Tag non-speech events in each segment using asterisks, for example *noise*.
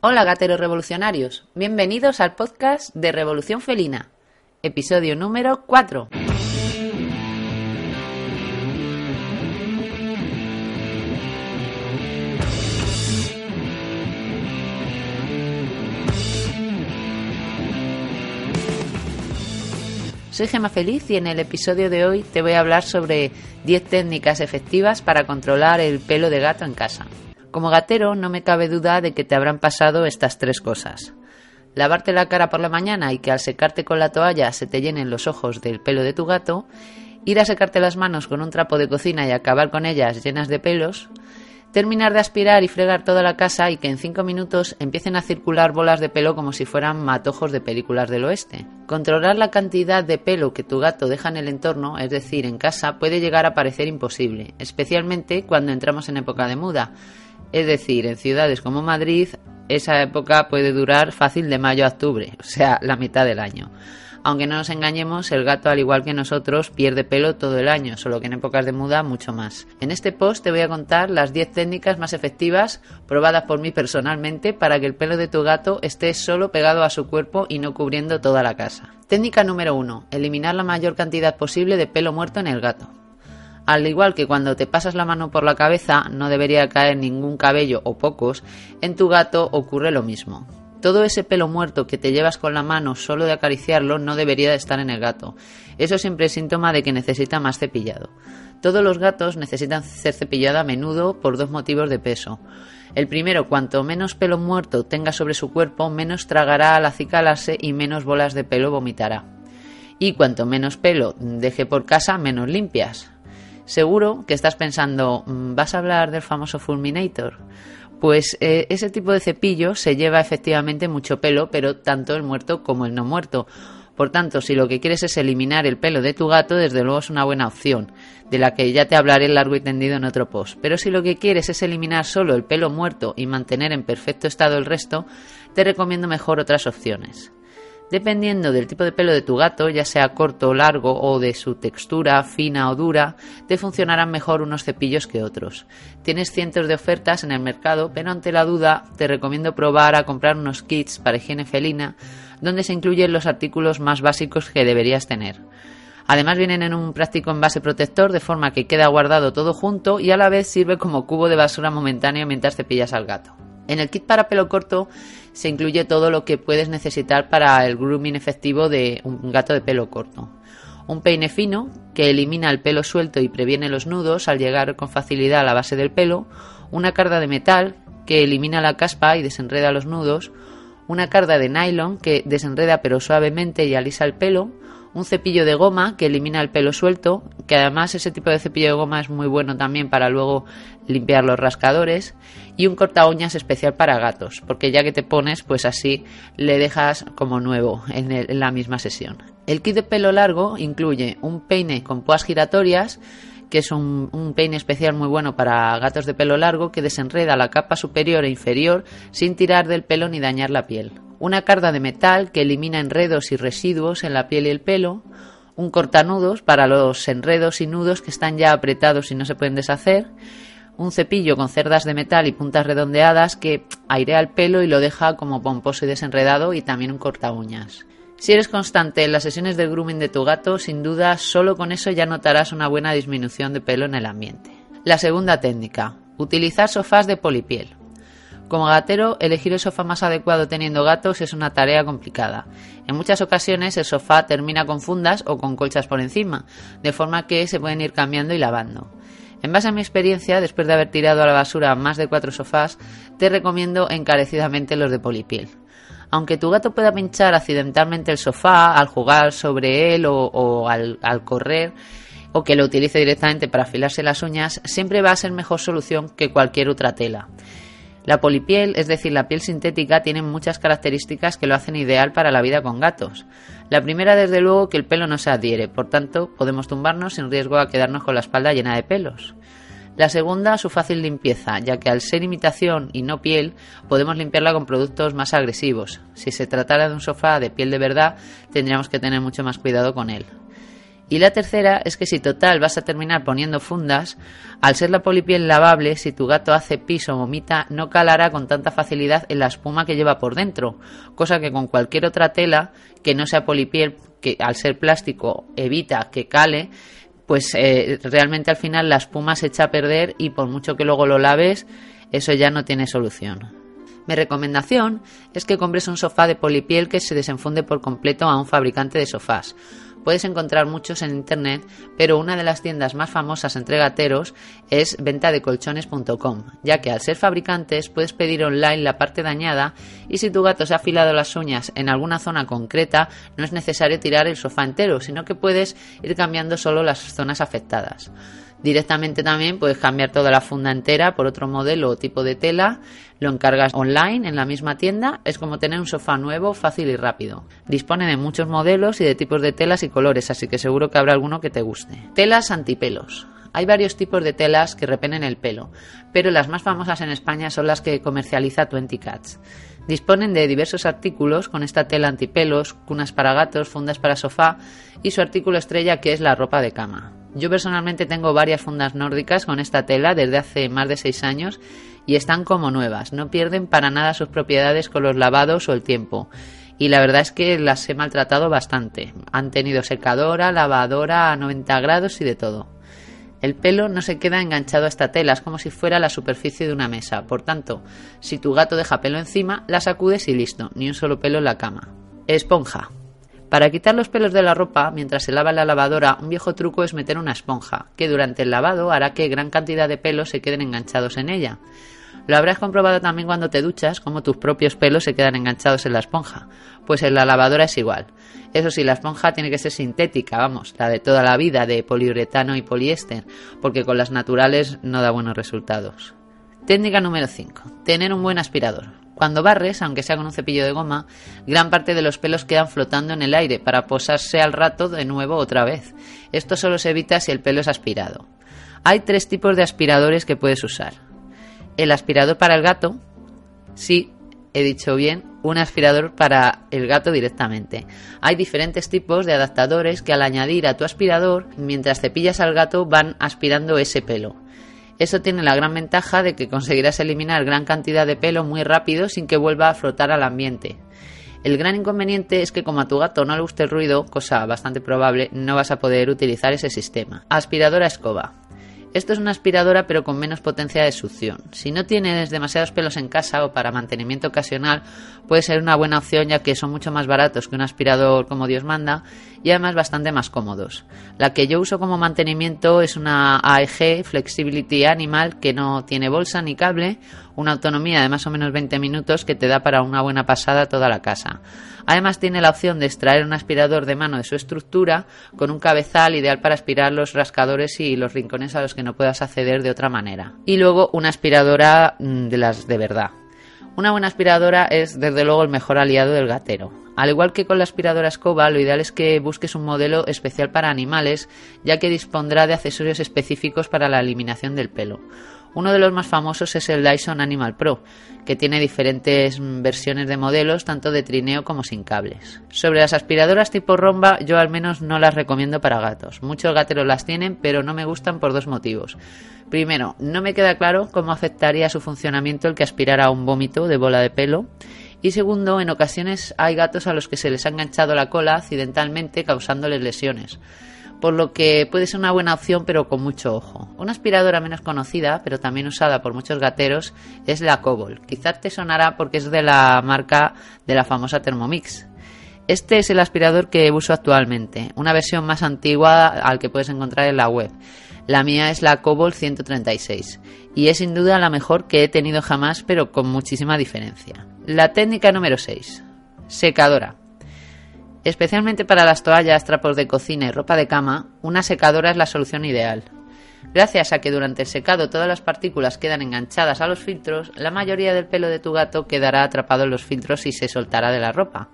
Hola gateros revolucionarios, bienvenidos al podcast de Revolución Felina, episodio número 4. Soy Gema Feliz y en el episodio de hoy te voy a hablar sobre 10 técnicas efectivas para controlar el pelo de gato en casa. Como gatero no me cabe duda de que te habrán pasado estas tres cosas. Lavarte la cara por la mañana y que al secarte con la toalla se te llenen los ojos del pelo de tu gato, ir a secarte las manos con un trapo de cocina y acabar con ellas llenas de pelos, terminar de aspirar y fregar toda la casa y que en cinco minutos empiecen a circular bolas de pelo como si fueran matojos de películas del oeste. Controlar la cantidad de pelo que tu gato deja en el entorno, es decir, en casa, puede llegar a parecer imposible, especialmente cuando entramos en época de muda es decir, en ciudades como Madrid, esa época puede durar fácil de mayo a octubre, o sea, la mitad del año. Aunque no nos engañemos, el gato, al igual que nosotros, pierde pelo todo el año, solo que en épocas de muda mucho más. En este post te voy a contar las 10 técnicas más efectivas probadas por mí personalmente para que el pelo de tu gato esté solo pegado a su cuerpo y no cubriendo toda la casa. Técnica número 1. Eliminar la mayor cantidad posible de pelo muerto en el gato. Al igual que cuando te pasas la mano por la cabeza no debería caer ningún cabello o pocos, en tu gato ocurre lo mismo. Todo ese pelo muerto que te llevas con la mano solo de acariciarlo no debería de estar en el gato. Eso siempre es síntoma de que necesita más cepillado. Todos los gatos necesitan ser cepillados a menudo por dos motivos de peso. El primero, cuanto menos pelo muerto tenga sobre su cuerpo, menos tragará al acicalarse y menos bolas de pelo vomitará. Y cuanto menos pelo deje por casa, menos limpias. Seguro que estás pensando, mm, ¿vas a hablar del famoso Fulminator? Pues eh, ese tipo de cepillo se lleva efectivamente mucho pelo, pero tanto el muerto como el no muerto. Por tanto, si lo que quieres es eliminar el pelo de tu gato, desde luego es una buena opción, de la que ya te hablaré largo y tendido en otro post. Pero si lo que quieres es eliminar solo el pelo muerto y mantener en perfecto estado el resto, te recomiendo mejor otras opciones. Dependiendo del tipo de pelo de tu gato, ya sea corto o largo o de su textura fina o dura, te funcionarán mejor unos cepillos que otros. Tienes cientos de ofertas en el mercado, pero ante la duda te recomiendo probar a comprar unos kits para higiene felina donde se incluyen los artículos más básicos que deberías tener. Además vienen en un práctico envase protector de forma que queda guardado todo junto y a la vez sirve como cubo de basura momentáneo mientras cepillas al gato. En el kit para pelo corto se incluye todo lo que puedes necesitar para el grooming efectivo de un gato de pelo corto. Un peine fino que elimina el pelo suelto y previene los nudos al llegar con facilidad a la base del pelo, una carda de metal que elimina la caspa y desenreda los nudos, una carda de nylon que desenreda pero suavemente y alisa el pelo, un cepillo de goma que elimina el pelo suelto, que además ese tipo de cepillo de goma es muy bueno también para luego limpiar los rascadores, y un corta uñas especial para gatos, porque ya que te pones, pues así le dejas como nuevo en, la misma sesión. El kit de pelo largo incluye un peine con púas giratorias, que es un, peine especial muy bueno para gatos de pelo largo que desenreda la capa superior e inferior sin tirar del pelo ni dañar la piel una carda de metal que elimina enredos y residuos en la piel y el pelo, un cortanudos para los enredos y nudos que están ya apretados y no se pueden deshacer, un cepillo con cerdas de metal y puntas redondeadas que airea el pelo y lo deja como pomposo y desenredado y también un corta uñas. Si eres constante en las sesiones de grooming de tu gato, sin duda solo con eso ya notarás una buena disminución de pelo en el ambiente. La segunda técnica, utilizar sofás de polipiel. Como gatero, elegir el sofá más adecuado teniendo gatos es una tarea complicada. En muchas ocasiones el sofá termina con fundas o con colchas por encima, de forma que se pueden ir cambiando y lavando. En base a mi experiencia, después de haber tirado a la basura más de cuatro sofás, te recomiendo encarecidamente los de polipiel. Aunque tu gato pueda pinchar accidentalmente el sofá al jugar sobre él o, al, correr, o que lo utilice directamente para afilarse las uñas, siempre va a ser mejor solución que cualquier otra tela. La polipiel, es decir, la piel sintética, tiene muchas características que lo hacen ideal para la vida con gatos. La primera, desde luego, que el pelo no se adhiere, por tanto, podemos tumbarnos sin riesgo a quedarnos con la espalda llena de pelos. La segunda, su fácil limpieza, ya que al ser imitación y no piel, podemos limpiarla con productos más agresivos. Si se tratara de un sofá de piel de verdad, tendríamos que tener mucho más cuidado con él. Y la tercera es que si total vas a terminar poniendo fundas, al ser la polipiel lavable, si tu gato hace pis o vomita, no calará con tanta facilidad en la espuma que lleva por dentro, cosa que con cualquier otra tela que no sea polipiel, que al ser plástico evita que cale, pues eh, realmente al final la espuma se echa a perder y por mucho que luego lo laves, eso ya no tiene solución. Mi recomendación es que compres un sofá de polipiel que se desenfunde por completo a un fabricante de sofás Puedes encontrar muchos en internet, pero una de las tiendas más famosas entre gateros es ventadecolchones.com, ya que al ser fabricantes puedes pedir online la parte dañada y si tu gato se ha afilado las uñas en alguna zona concreta, no es necesario tirar el sofá entero, sino que puedes ir cambiando solo las zonas afectadas. Directamente también puedes cambiar toda la funda entera por otro modelo o tipo de tela, lo encargas online en la misma tienda, es como tener un sofá nuevo, fácil y rápido. Dispone de muchos modelos y de tipos de telas y colores, así que seguro que habrá alguno que te guste. Telas antipelos. Hay varios tipos de telas que repelen el pelo, pero las más famosas en España son las que comercializa Twenty Cats. Disponen de diversos artículos con esta tela antipelos, cunas para gatos, fundas para sofá y su artículo estrella que es la ropa de cama. Yo personalmente tengo varias fundas nórdicas con esta tela desde hace más de 6 años y están como nuevas, no pierden para nada sus propiedades con los lavados o el tiempo. Y la verdad es que las he maltratado bastante. Han tenido secadora, lavadora a 90 grados y de todo. El pelo no se queda enganchado a esta tela, es como si fuera la superficie de una mesa. Por tanto, si tu gato deja pelo encima, la sacudes y listo, ni un solo pelo en la cama. Esponja. Para quitar los pelos de la ropa mientras se lava la lavadora, un viejo truco es meter una esponja, que durante el lavado hará que gran cantidad de pelos se queden enganchados en ella. Lo habrás comprobado también cuando te duchas, como tus propios pelos se quedan enganchados en la esponja. Pues en la lavadora es igual. Eso sí, la esponja tiene que ser sintética, vamos, la de toda la vida, de poliuretano y poliéster, porque con las naturales no da buenos resultados. Técnica número 5. Tener un buen aspirador. Cuando barres, aunque sea con un cepillo de goma, gran parte de los pelos quedan flotando en el aire para posarse al rato de nuevo otra vez. Esto solo se evita si el pelo es aspirado. Hay tres tipos de aspiradores que puedes usar. El aspirador para el gato, sí, he dicho bien, un aspirador para el gato directamente. Hay diferentes tipos de adaptadores que al añadir a tu aspirador, mientras cepillas al gato, van aspirando ese pelo. Eso tiene la gran ventaja de que conseguirás eliminar gran cantidad de pelo muy rápido sin que vuelva a flotar al ambiente. El gran inconveniente es que como a tu gato no le guste el ruido, cosa bastante probable, no vas a poder utilizar ese sistema. Aspiradora escoba. Esto es una aspiradora pero con menos potencia de succión. Si no tienes demasiados pelos en casa o para mantenimiento ocasional, puede ser una buena opción ya que son mucho más baratos que un aspirador como Dios manda y además bastante más cómodos. La que yo uso como mantenimiento es una AEG Flexibility Animal que no tiene bolsa ni cable, una autonomía de más o menos 20 minutos que te da para una buena pasada toda la casa. Además tiene la opción de extraer un aspirador de mano de su estructura con un cabezal ideal para aspirar los rascadores y los rincones a los que no puedas acceder de otra manera. Y luego una aspiradora mm, de las de verdad. Una buena aspiradora es desde luego el mejor aliado del gatero. Al igual que con la aspiradora escoba, lo ideal es que busques un modelo especial para animales, ya que dispondrá de accesorios específicos para la eliminación del pelo. Uno de los más famosos es el Dyson Animal Pro, que tiene diferentes versiones de modelos, tanto de trineo como sin cables. Sobre las aspiradoras tipo romba, yo al menos no las recomiendo para gatos. Muchos gateros las tienen, pero no me gustan por dos motivos. Primero, no me queda claro cómo afectaría su funcionamiento el que aspirara un vómito de bola de pelo. Y segundo, en ocasiones hay gatos a los que se les ha enganchado la cola accidentalmente causándoles lesiones por lo que puede ser una buena opción pero con mucho ojo. Una aspiradora menos conocida, pero también usada por muchos gateros, es la Cobol. Quizás te sonará porque es de la marca de la famosa Thermomix. Este es el aspirador que uso actualmente, una versión más antigua al que puedes encontrar en la web. La mía es la Cobol 136 y es sin duda la mejor que he tenido jamás, pero con muchísima diferencia. La técnica número 6. Secadora. Especialmente para las toallas, trapos de cocina y ropa de cama, una secadora es la solución ideal. Gracias a que durante el secado todas las partículas quedan enganchadas a los filtros, la mayoría del pelo de tu gato quedará atrapado en los filtros y se soltará de la ropa.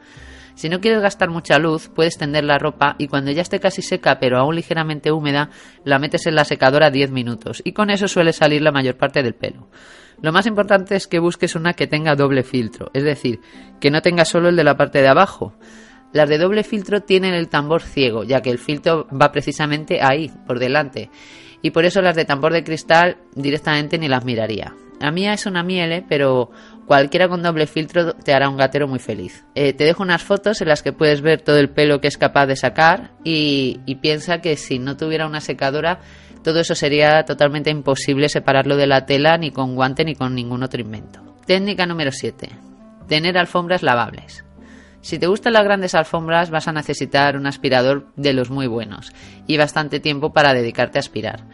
Si no quieres gastar mucha luz, puedes tender la ropa y cuando ya esté casi seca pero aún ligeramente húmeda, la metes en la secadora 10 minutos y con eso suele salir la mayor parte del pelo. Lo más importante es que busques una que tenga doble filtro, es decir, que no tenga solo el de la parte de abajo. Las de doble filtro tienen el tambor ciego, ya que el filtro va precisamente ahí, por delante, y por eso las de tambor de cristal directamente ni las miraría. La mía es una miele, pero cualquiera con doble filtro te hará un gatero muy feliz. Eh, te dejo unas fotos en las que puedes ver todo el pelo que es capaz de sacar y, y piensa que si no tuviera una secadora todo eso sería totalmente imposible separarlo de la tela ni con guante ni con ningún otro invento. Técnica número 7. Tener alfombras lavables. Si te gustan las grandes alfombras vas a necesitar un aspirador de los muy buenos y bastante tiempo para dedicarte a aspirar.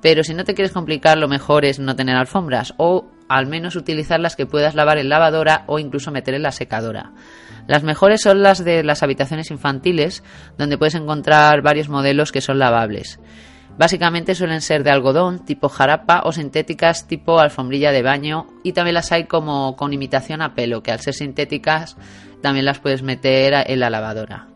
Pero si no te quieres complicar, lo mejor es no tener alfombras o al menos utilizar las que puedas lavar en lavadora o incluso meter en la secadora. Las mejores son las de las habitaciones infantiles, donde puedes encontrar varios modelos que son lavables. Básicamente suelen ser de algodón, tipo jarapa, o sintéticas tipo alfombrilla de baño, y también las hay como con imitación a pelo, que al ser sintéticas también las puedes meter en la lavadora.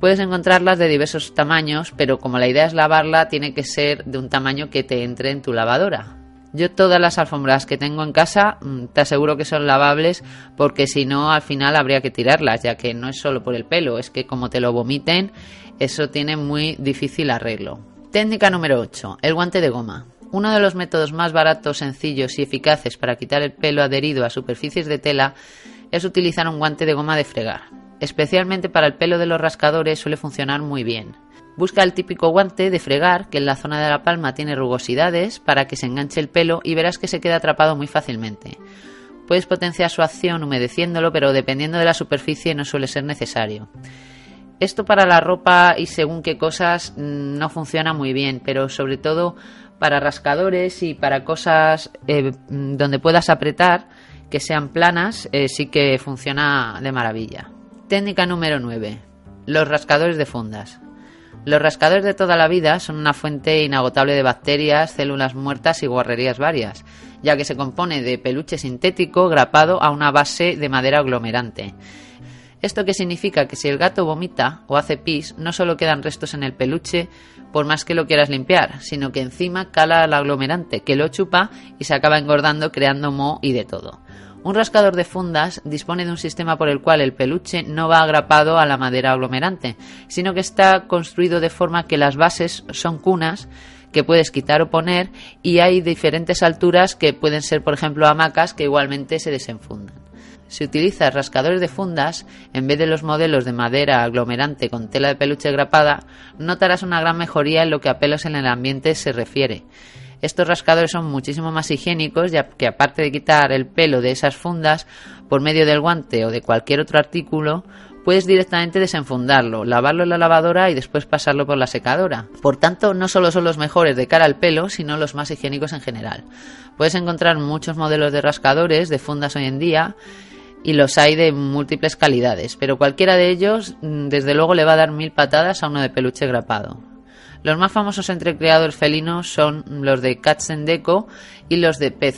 Puedes encontrarlas de diversos tamaños, pero como la idea es lavarla, tiene que ser de un tamaño que te entre en tu lavadora. Yo todas las alfombras que tengo en casa mm, te aseguro que son lavables porque si no al final habría que tirarlas, ya que no es solo por el pelo, es que como te lo vomiten, eso tiene muy difícil arreglo. Técnica número 8. El guante de goma. Uno de los métodos más baratos, sencillos y eficaces para quitar el pelo adherido a superficies de tela es utilizar un guante de goma de fregar. Especialmente para el pelo de los rascadores suele funcionar muy bien. Busca el típico guante de fregar que en la zona de la palma tiene rugosidades para que se enganche el pelo y verás que se queda atrapado muy fácilmente. Puedes potenciar su acción humedeciéndolo, pero dependiendo de la superficie no suele ser necesario. Esto para la ropa y según qué cosas mm, no funciona muy bien, pero sobre todo para rascadores y para cosas eh, mm, donde puedas apretar que sean planas, eh, sí que funciona de maravilla. Técnica número 9. Los rascadores de fundas. Los rascadores de toda la vida son una fuente inagotable de bacterias, células muertas y guarrerías varias, ya que se compone de peluche sintético grapado a una base de madera aglomerante. Esto que significa que si el gato vomita o hace pis, no solo quedan restos en el peluche por más que lo quieras limpiar, sino que encima cala al aglomerante que lo chupa y se acaba engordando creando moho y de todo. Un rascador de fundas dispone de un sistema por el cual el peluche no va agrapado a la madera aglomerante, sino que está construido de forma que las bases son cunas que puedes quitar o poner y hay diferentes alturas que pueden ser, por ejemplo, hamacas que igualmente se desenfundan. Si utilizas rascadores de fundas, en vez de los modelos de madera aglomerante con tela de peluche grapada, notarás una gran mejoría en lo que a pelos en el ambiente se refiere. Estos rascadores son muchísimo más higiénicos, ya que aparte de quitar el pelo de esas fundas por medio del guante o de cualquier otro artículo, puedes directamente desenfundarlo, lavarlo en la lavadora y después pasarlo por la secadora. Por tanto, no solo son los mejores de cara al pelo, sino los más higiénicos en general. Puedes encontrar muchos modelos de rascadores de fundas hoy en día y los hay de múltiples calidades, pero cualquiera de ellos mm, desde luego le va a dar mil patadas a uno de peluche grapado. Los más famosos entre criadores felinos son los de Cats Deco y los de Pet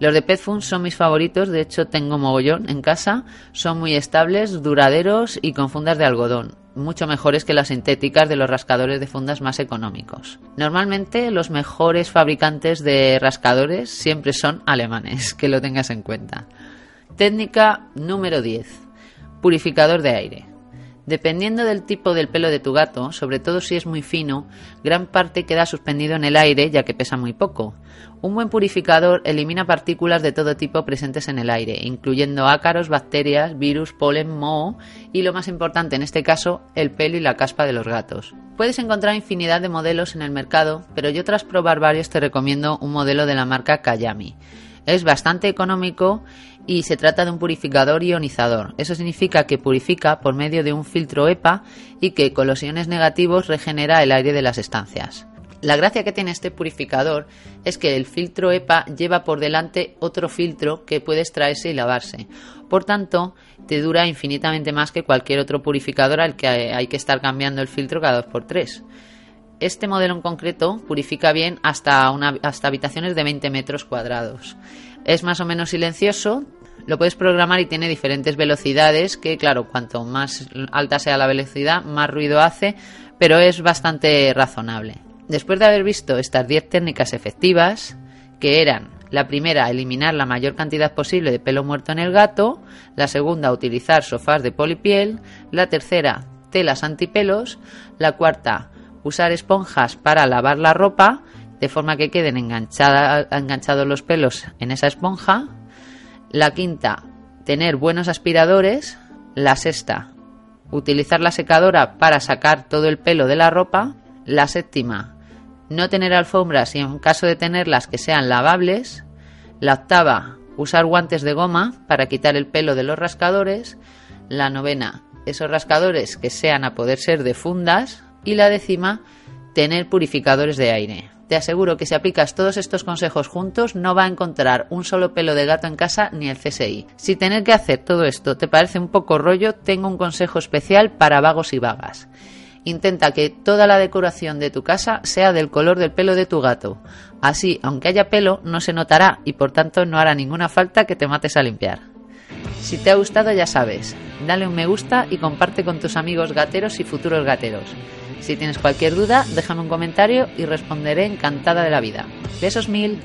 Los de Pet son mis favoritos, de hecho tengo mogollón en casa, son muy estables, duraderos y con fundas de algodón, mucho mejores que las sintéticas de los rascadores de fundas más económicos. Normalmente los mejores fabricantes de rascadores siempre son alemanes, *laughs* que lo tengas en cuenta. Técnica número 10. Purificador de aire. Dependiendo del tipo del pelo de tu gato, sobre todo si es muy fino, gran parte queda suspendido en el aire ya que pesa muy poco. Un buen purificador elimina partículas de todo tipo presentes en el aire, incluyendo ácaros, bacterias, virus, polen, moho y lo más importante en este caso, el pelo y la caspa de los gatos. Puedes encontrar infinidad de modelos en el mercado, pero yo tras probar varios te recomiendo un modelo de la marca Kayami. Es bastante económico y se trata de un purificador ionizador. Eso significa que purifica por medio de un filtro EPA y que con los iones negativos regenera el aire de las estancias. La gracia que tiene este purificador es que el filtro EPA lleva por delante otro filtro que puede extraerse y lavarse. Por tanto, te dura infinitamente más que cualquier otro purificador al que hay que estar cambiando el filtro cada dos por tres. Este modelo en concreto purifica bien hasta, hasta habitaciones de 20 metros cuadrados. Es más o menos silencioso, lo puedes programar y tiene diferentes velocidades que, claro, cuanto más alta sea la velocidad, más ruido hace, pero es bastante razonable. Después de haber visto estas 10 técnicas efectivas, que eran la primera, eliminar la mayor cantidad posible de pelo muerto en el gato, la segunda, utilizar sofás de polipiel, la tercera, telas antipelos, la cuarta, usar esponjas para lavar la ropa, de forma que queden enganchados los pelos en esa esponja, la quinta, tener buenos aspiradores, la sexta, utilizar la secadora para sacar todo el pelo de la ropa, la séptima, no tener alfombras y en caso de tenerlas que sean lavables, la octava, usar guantes de goma para quitar el pelo de los rascadores, la novena, esos rascadores que sean a poder ser de fundas y la décima, tener purificadores de aire. Te aseguro que si aplicas todos estos consejos juntos no va a encontrar un solo pelo de gato en casa ni el CSI. Si tener que hacer todo esto te parece un poco rollo, tengo un consejo especial para vagos y vagas. Intenta que toda la decoración de tu casa sea del color del pelo de tu gato. Así, aunque haya pelo, no se notará y por tanto no hará ninguna falta que te mates a limpiar. Si te ha gustado ya sabes, dale un me gusta y comparte con tus amigos gateros y futuros gateros. Si tienes cualquier duda, déjame un comentario y responderé encantada de la vida. Besos mil.